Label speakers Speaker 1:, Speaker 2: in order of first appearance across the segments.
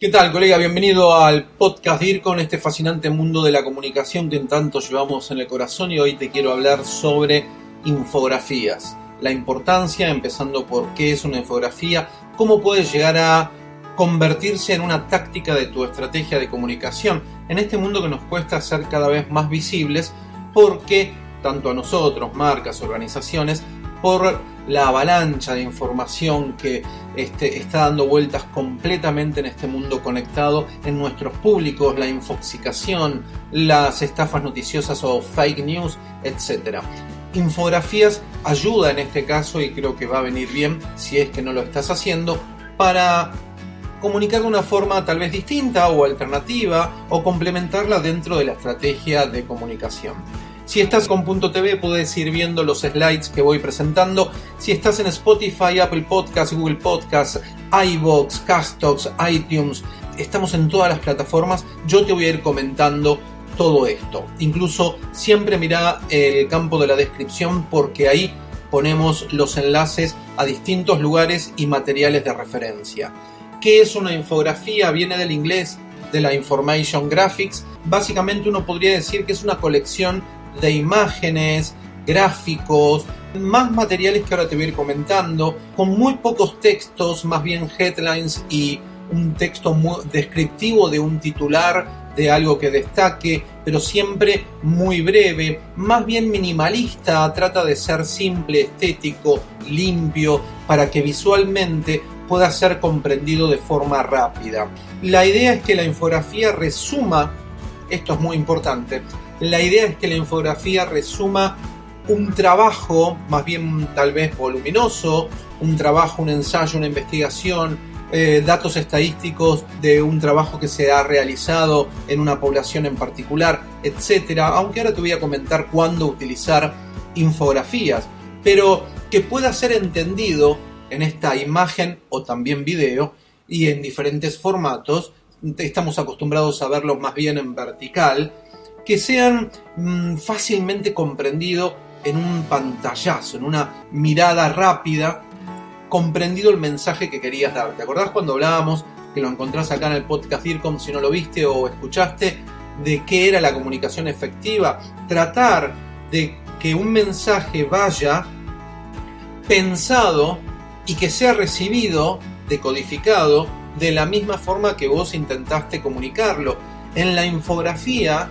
Speaker 1: ¿Qué tal, colega? Bienvenido al podcast DIR con este fascinante mundo de la comunicación que en tanto llevamos en el corazón y hoy te quiero hablar sobre infografías. La importancia, empezando por qué es una infografía, cómo puede llegar a convertirse en una táctica de tu estrategia de comunicación en este mundo que nos cuesta ser cada vez más visibles porque tanto a nosotros, marcas, organizaciones, por la avalancha de información que este, está dando vueltas completamente en este mundo conectado, en nuestros públicos, la infoxicación, las estafas noticiosas o fake news, etc. Infografías ayuda en este caso y creo que va a venir bien si es que no lo estás haciendo para comunicar de una forma tal vez distinta o alternativa o complementarla dentro de la estrategia de comunicación. Si estás con Punto TV puedes ir viendo los slides que voy presentando. Si estás en Spotify, Apple Podcasts, Google Podcasts, iBox, Castox, iTunes, estamos en todas las plataformas. Yo te voy a ir comentando todo esto. Incluso siempre mira el campo de la descripción porque ahí ponemos los enlaces a distintos lugares y materiales de referencia. ¿Qué es una infografía? Viene del inglés de la Information Graphics. Básicamente uno podría decir que es una colección de imágenes, gráficos, más materiales que ahora te voy a ir comentando, con muy pocos textos, más bien headlines y un texto muy descriptivo de un titular de algo que destaque, pero siempre muy breve, más bien minimalista, trata de ser simple, estético, limpio, para que visualmente pueda ser comprendido de forma rápida. La idea es que la infografía resuma, esto es muy importante, la idea es que la infografía resuma un trabajo, más bien tal vez voluminoso, un trabajo, un ensayo, una investigación, eh, datos estadísticos de un trabajo que se ha realizado en una población en particular, etcétera. Aunque ahora te voy a comentar cuándo utilizar infografías, pero que pueda ser entendido en esta imagen o también video y en diferentes formatos. Estamos acostumbrados a verlos más bien en vertical que sean mm, fácilmente comprendidos en un pantallazo, en una mirada rápida, comprendido el mensaje que querías dar. ¿Te acordás cuando hablábamos, que lo encontrás acá en el podcast DIRCOM, si no lo viste o escuchaste, de qué era la comunicación efectiva? Tratar de que un mensaje vaya pensado y que sea recibido, decodificado, de la misma forma que vos intentaste comunicarlo. En la infografía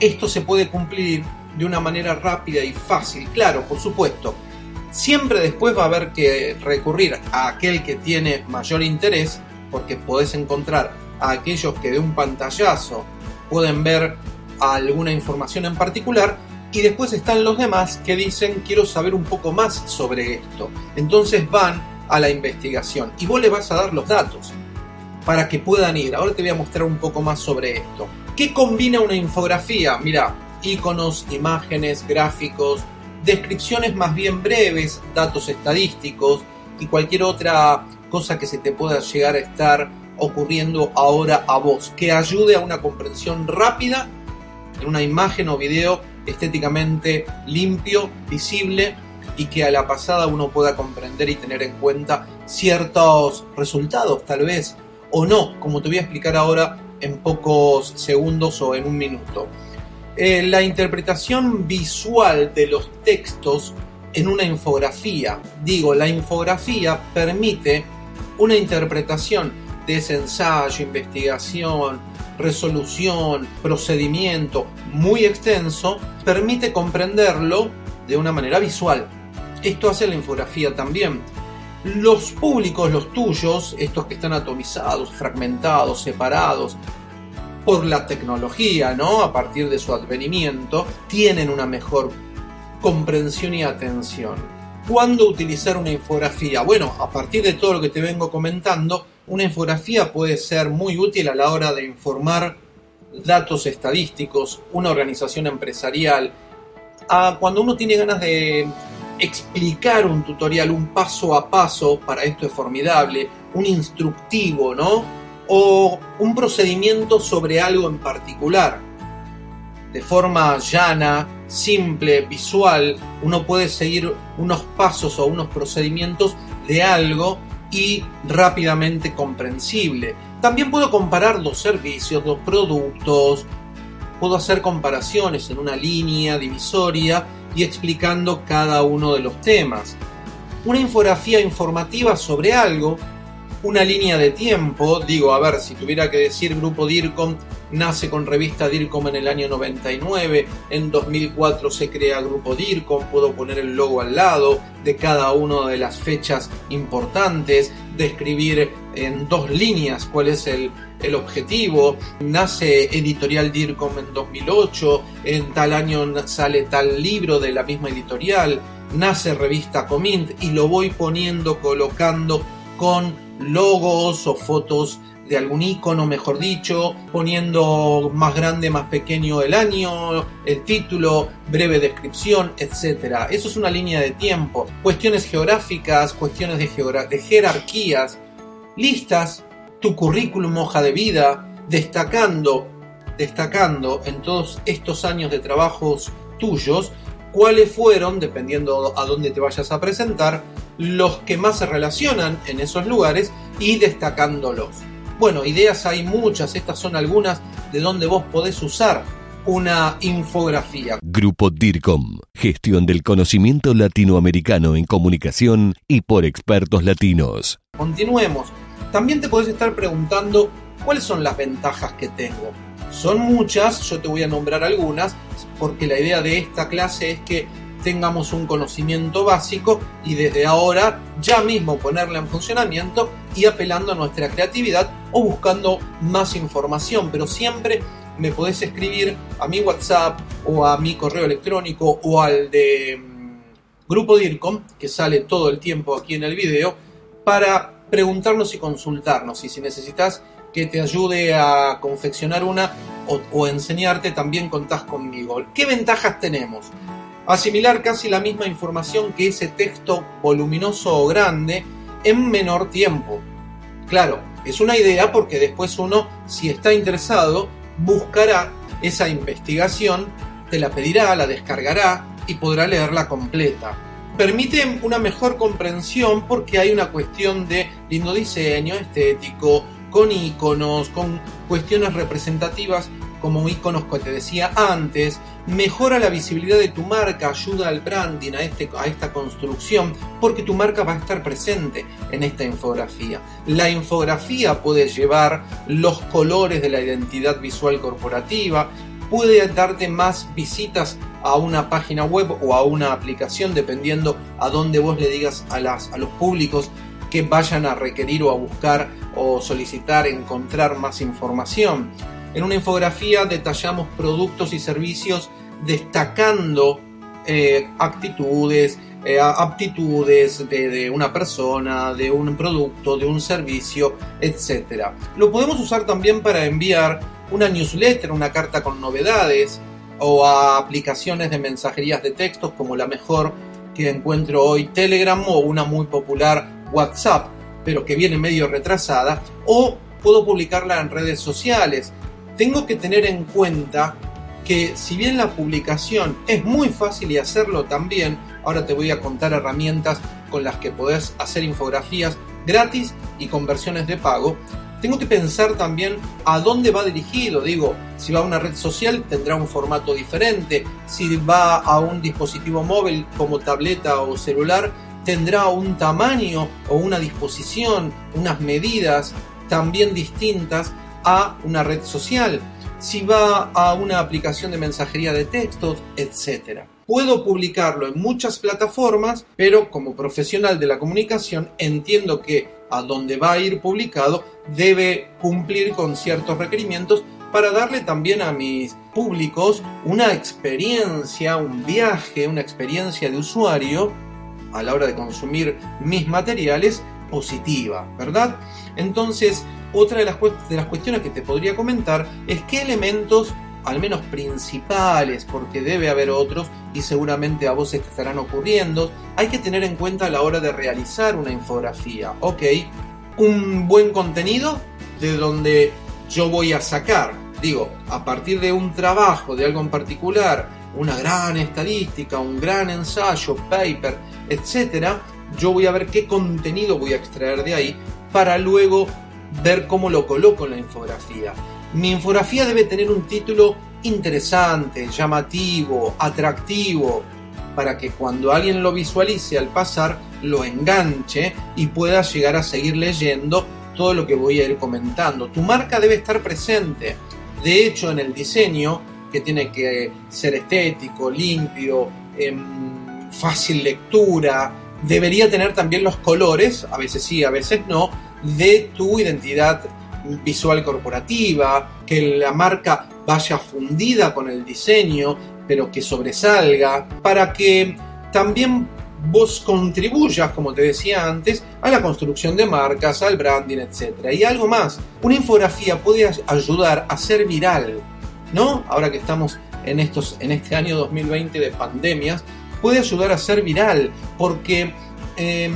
Speaker 1: esto se puede cumplir de una manera rápida y fácil. Claro, por supuesto, siempre después va a haber que recurrir a aquel que tiene mayor interés, porque podés encontrar a aquellos que de un pantallazo pueden ver alguna información en particular, y después están los demás que dicen quiero saber un poco más sobre esto. Entonces van a la investigación y vos le vas a dar los datos para que puedan ir. Ahora te voy a mostrar un poco más sobre esto. ¿Qué combina una infografía? Mira, iconos, imágenes, gráficos, descripciones más bien breves, datos estadísticos y cualquier otra cosa que se te pueda llegar a estar ocurriendo ahora a vos, que ayude a una comprensión rápida en una imagen o video estéticamente limpio, visible y que a la pasada uno pueda comprender y tener en cuenta ciertos resultados tal vez o no, como te voy a explicar ahora en pocos segundos o en un minuto. Eh, la interpretación visual de los textos en una infografía. Digo, la infografía permite una interpretación de ese ensayo, investigación, resolución, procedimiento muy extenso, permite comprenderlo de una manera visual. Esto hace la infografía también. Los públicos, los tuyos, estos que están atomizados, fragmentados, separados por la tecnología, ¿no? A partir de su advenimiento, tienen una mejor comprensión y atención. ¿Cuándo utilizar una infografía? Bueno, a partir de todo lo que te vengo comentando, una infografía puede ser muy útil a la hora de informar datos estadísticos, una organización empresarial, a cuando uno tiene ganas de explicar un tutorial, un paso a paso, para esto es formidable, un instructivo, ¿no? O un procedimiento sobre algo en particular. De forma llana, simple, visual, uno puede seguir unos pasos o unos procedimientos de algo y rápidamente comprensible. También puedo comparar los servicios, los productos, puedo hacer comparaciones en una línea divisoria y explicando cada uno de los temas. Una infografía informativa sobre algo, una línea de tiempo, digo, a ver, si tuviera que decir Grupo DIRCOM nace con revista DIRCOM en el año 99, en 2004 se crea Grupo DIRCOM, puedo poner el logo al lado de cada una de las fechas importantes, describir en dos líneas cuál es el, el objetivo, nace editorial DIRCOM en 2008, en tal año sale tal libro de la misma editorial, nace revista Comint y lo voy poniendo, colocando con logos o fotos de algún icono, mejor dicho, poniendo más grande, más pequeño el año, el título, breve descripción, etc. Eso es una línea de tiempo. Cuestiones geográficas, cuestiones de, de jerarquías, listas, tu currículum, hoja de vida, destacando, destacando en todos estos años de trabajos tuyos, cuáles fueron, dependiendo a dónde te vayas a presentar, los que más se relacionan en esos lugares y destacándolos. Bueno, ideas hay muchas, estas son algunas de donde vos podés usar una infografía.
Speaker 2: Grupo DIRCOM, gestión del conocimiento latinoamericano en comunicación y por expertos latinos.
Speaker 1: Continuemos. También te podés estar preguntando cuáles son las ventajas que tengo. Son muchas, yo te voy a nombrar algunas, porque la idea de esta clase es que tengamos un conocimiento básico y desde ahora ya mismo ponerla en funcionamiento y apelando a nuestra creatividad o buscando más información, pero siempre me podés escribir a mi WhatsApp o a mi correo electrónico o al de mm, Grupo DIRCOM, que sale todo el tiempo aquí en el video, para preguntarnos y consultarnos. Y si necesitas que te ayude a confeccionar una o, enseñarte, también contás conmigo. ¿Qué ventajas tenemos? asimilar casi la misma información que ese texto voluminoso o grande en menor tiempo. Claro, es una idea porque después uno, si está interesado, buscará esa investigación, te la pedirá, la descargará y podrá leerla completa. Permite una mejor comprensión porque hay una cuestión de lindo diseño estético, con iconos, con cuestiones representativas como iconos que te decía antes, mejora la visibilidad de tu marca, ayuda al branding, a, este, a esta construcción, porque tu marca va a estar presente en esta infografía. La infografía puede llevar los colores de la identidad visual corporativa, puede darte más visitas a una página web o a una aplicación, dependiendo a dónde vos le digas a, los públicos que vayan a requerir o a buscar o solicitar encontrar más información. En una infografía detallamos productos y servicios destacando eh, actitudes, eh, aptitudes de, una persona, de un producto, de un servicio, etc. Lo podemos usar también para enviar una newsletter, una carta con novedades o a aplicaciones de mensajerías de textos como la mejor que encuentro hoy Telegram o una muy popular WhatsApp, pero que viene medio retrasada, o puedo publicarla en redes sociales. Tengo que tener en cuenta que si bien la publicación es muy fácil y hacerlo también, ahora te voy a contar herramientas con las que podés hacer infografías gratis y con versiones de pago, tengo que pensar también a dónde va dirigido. Digo, si va a una red social tendrá un formato diferente, si va a un dispositivo móvil como tableta o celular tendrá un tamaño o una disposición, unas medidas también distintas a una red social, si va a una aplicación de mensajería de textos, etc. Puedo publicarlo en muchas plataformas, pero como profesional de la comunicación entiendo que a donde va a ir publicado debe cumplir con ciertos requerimientos para darle también a mis públicos una experiencia, un viaje, una experiencia de usuario a la hora de consumir mis materiales positiva, ¿verdad? Entonces, otra de las, de las cuestiones que te podría comentar es qué elementos, al menos principales, porque debe haber otros y seguramente a vos te estarán ocurriendo, hay que tener en cuenta a la hora de realizar una infografía. Ok, un buen contenido de donde yo voy a sacar, digo, a partir de un trabajo, de algo en particular, una gran estadística, un gran ensayo, paper, etcétera, yo voy a ver qué contenido voy a extraer de ahí para luego ver cómo lo coloco en la infografía. Mi infografía debe tener un título interesante, llamativo, atractivo, para que cuando alguien lo visualice al pasar, lo enganche y pueda llegar a seguir leyendo todo lo que voy a ir comentando. Tu marca debe estar presente. De hecho, en el diseño, que tiene que ser estético, limpio, em, fácil lectura, debería tener también los colores, a veces sí, a veces no, de tu identidad visual corporativa, que la marca vaya fundida con el diseño, pero que sobresalga, para que también vos contribuyas, como te decía antes, a la construcción de marcas, al branding, etc. Y algo más, una infografía puede ayudar a ser viral, ¿no? Ahora que estamos en, estos, en este año 2020 de pandemias, puede ayudar a ser viral, porque eh,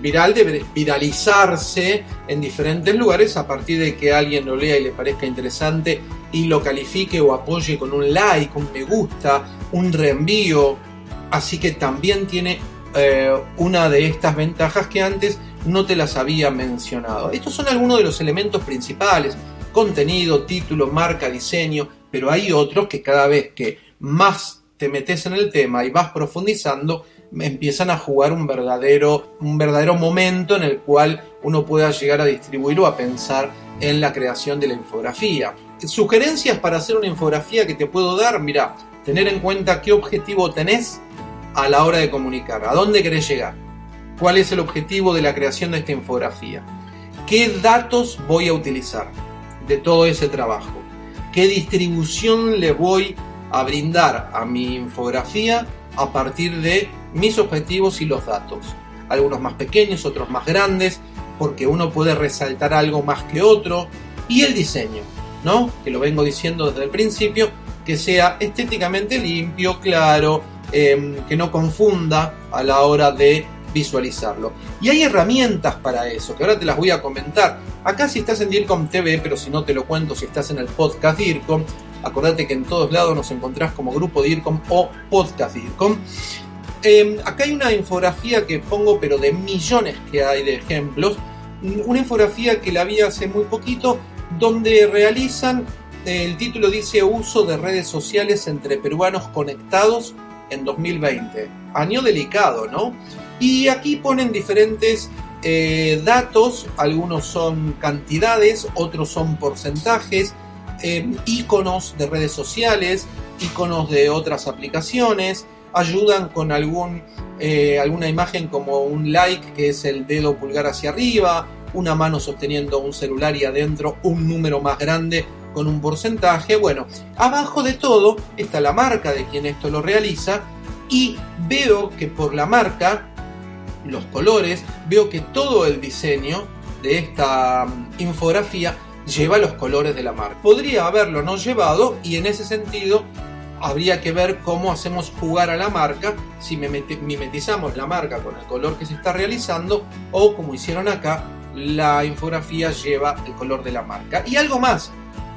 Speaker 1: viral debe viralizarse en diferentes lugares a partir de que alguien lo lea y le parezca interesante y lo califique o apoye con un like, un me gusta, un reenvío. Así que también tiene eh, una de estas ventajas que antes no te las había mencionado. Estos son algunos de los elementos principales. Contenido, título, marca, diseño, pero hay otros que cada vez que más te metes en el tema y vas profundizando, empiezan a jugar un verdadero, un verdadero momento en el cual uno pueda llegar a distribuir o a pensar en la creación de la infografía. Sugerencias para hacer una infografía que te puedo dar, mira, tener en cuenta qué objetivo tenés a la hora de comunicar, a dónde querés llegar, cuál es el objetivo de la creación de esta infografía, qué datos voy a utilizar de todo ese trabajo, qué distribución le voy a brindar a mi infografía a partir de mis objetivos y los datos. Algunos más pequeños, otros más grandes, porque uno puede resaltar algo más que otro. Y el diseño, ¿no? Que lo vengo diciendo desde el principio, que sea estéticamente limpio, claro, em, que no confunda a la hora de visualizarlo. Y hay herramientas para eso, que ahora te las voy a comentar. Acá si estás en DIRCOM TV, pero si no te lo cuento, si estás en el podcast DIRCOM, acordate que en todos lados nos encontrás como grupo DIRCOM o podcast DIRCOM. Em, acá hay una infografía que pongo, pero de millones que hay de ejemplos. Una infografía que la vi hace muy poquito, donde realizan, el título dice uso de redes sociales entre peruanos conectados en 2020. Año delicado, ¿no? Y aquí ponen diferentes eh, datos, algunos son cantidades, otros son porcentajes, eh, iconos de redes sociales, iconos de otras aplicaciones, ayudan con algún, eh, alguna imagen como un like, que es el dedo pulgar hacia arriba, una mano sosteniendo un celular y adentro un número más grande con un porcentaje. Bueno, abajo de todo está la marca de quien esto lo realiza y veo que por la marca, los colores, veo que todo el diseño de esta mm, infografía lleva los colores de la marca. Podría haberlo no llevado y en ese sentido habría que ver cómo hacemos jugar a la marca, si mimetizamos la marca con el color que se está realizando o como hicieron acá, la infografía lleva el color de la marca. Y algo más,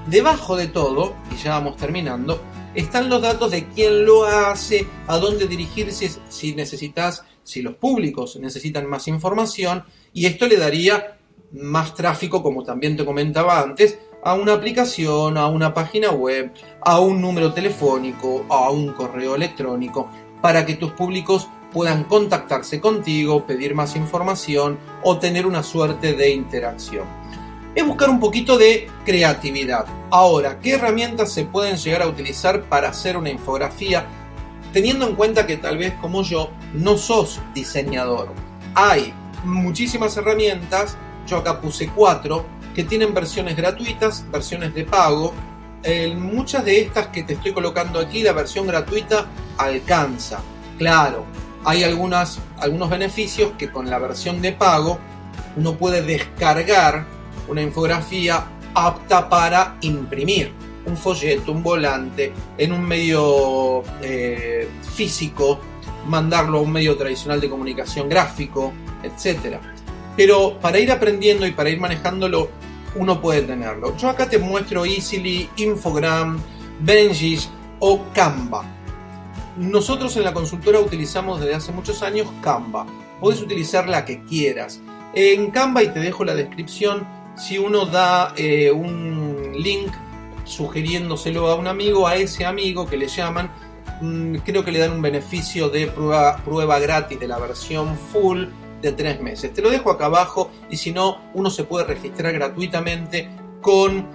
Speaker 1: debajo de todo, y ya vamos terminando, están los datos de quién lo hace, a dónde dirigirse si necesitas, si los públicos necesitan más información, y esto le daría más tráfico, como también te comentaba antes, a una aplicación, a una página web, a un número telefónico, a un correo electrónico, para que tus públicos puedan contactarse contigo, pedir más información o tener una suerte de interacción. Es buscar un poquito de creatividad. Ahora, ¿qué herramientas se pueden llegar a utilizar para hacer una infografía? Teniendo en cuenta que tal vez como yo no sos diseñador. Hay muchísimas herramientas, yo acá puse cuatro, que tienen versiones gratuitas, versiones de pago. muchas de estas que te estoy colocando aquí, la versión gratuita alcanza. Claro, hay algunas, algunos beneficios que con la versión de pago uno puede descargar una infografía apta para imprimir un folleto, un volante, en un medio eh, físico, mandarlo a un medio tradicional de comunicación gráfico, etc. Pero para ir aprendiendo y para ir manejándolo, uno puede tenerlo. Yo acá te muestro Easily, Infogram, Benjish o Canva. Nosotros en la consultora utilizamos desde hace muchos años Canva. Puedes utilizar la que quieras. En Canva, y te dejo la descripción, si uno da eh, un link sugiriéndoselo a un amigo, a ese amigo que le llaman, mm, creo que le dan un beneficio de prueba, prueba gratis de la versión full de tres meses. Te lo dejo acá abajo y si no, uno se puede registrar gratuitamente con,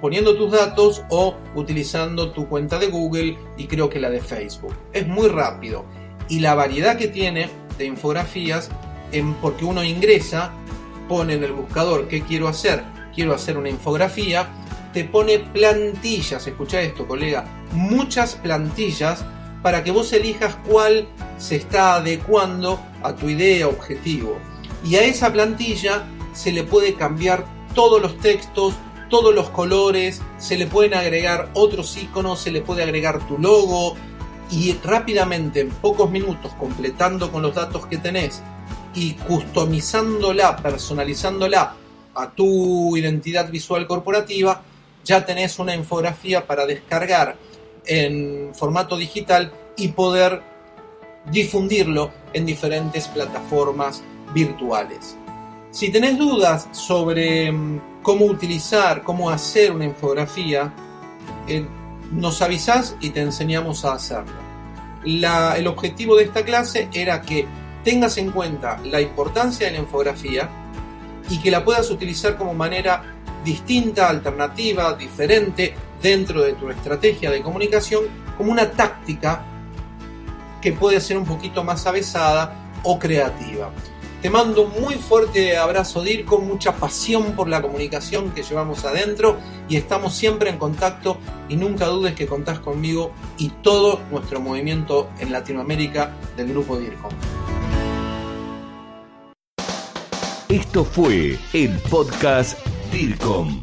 Speaker 1: poniendo tus datos o utilizando tu cuenta de Google y creo que la de Facebook. Es muy rápido y la variedad que tiene de infografías, en, porque uno ingresa, pone en el buscador qué quiero hacer, quiero hacer una infografía, te pone plantillas, escucha esto colega, muchas plantillas para que vos elijas cuál se está adecuando a tu idea, objetivo. Y a esa plantilla se le puede cambiar todos los textos, todos los colores, se le pueden agregar otros iconos, se le puede agregar tu logo y rápidamente, en pocos minutos, completando con los datos que tenés y customizándola, personalizándola a tu identidad visual corporativa, ya tenés una infografía para descargar en formato digital y poder difundirlo en diferentes plataformas virtuales. Si tenés dudas sobre mm, cómo utilizar, cómo hacer una infografía, eh, nos avisás y te enseñamos a hacerlo. el objetivo de esta clase era que tengas en cuenta la importancia de la infografía y que la puedas utilizar como manera distinta, alternativa, diferente dentro de tu estrategia de comunicación como una táctica que puede ser un poquito más avesada o creativa. Te mando un muy fuerte abrazo DIR con mucha pasión por la comunicación que llevamos adentro y estamos siempre en contacto y nunca dudes que contás conmigo y todo nuestro movimiento en Latinoamérica del grupo DIRCOM.
Speaker 2: Esto fue el podcast DIRCOM,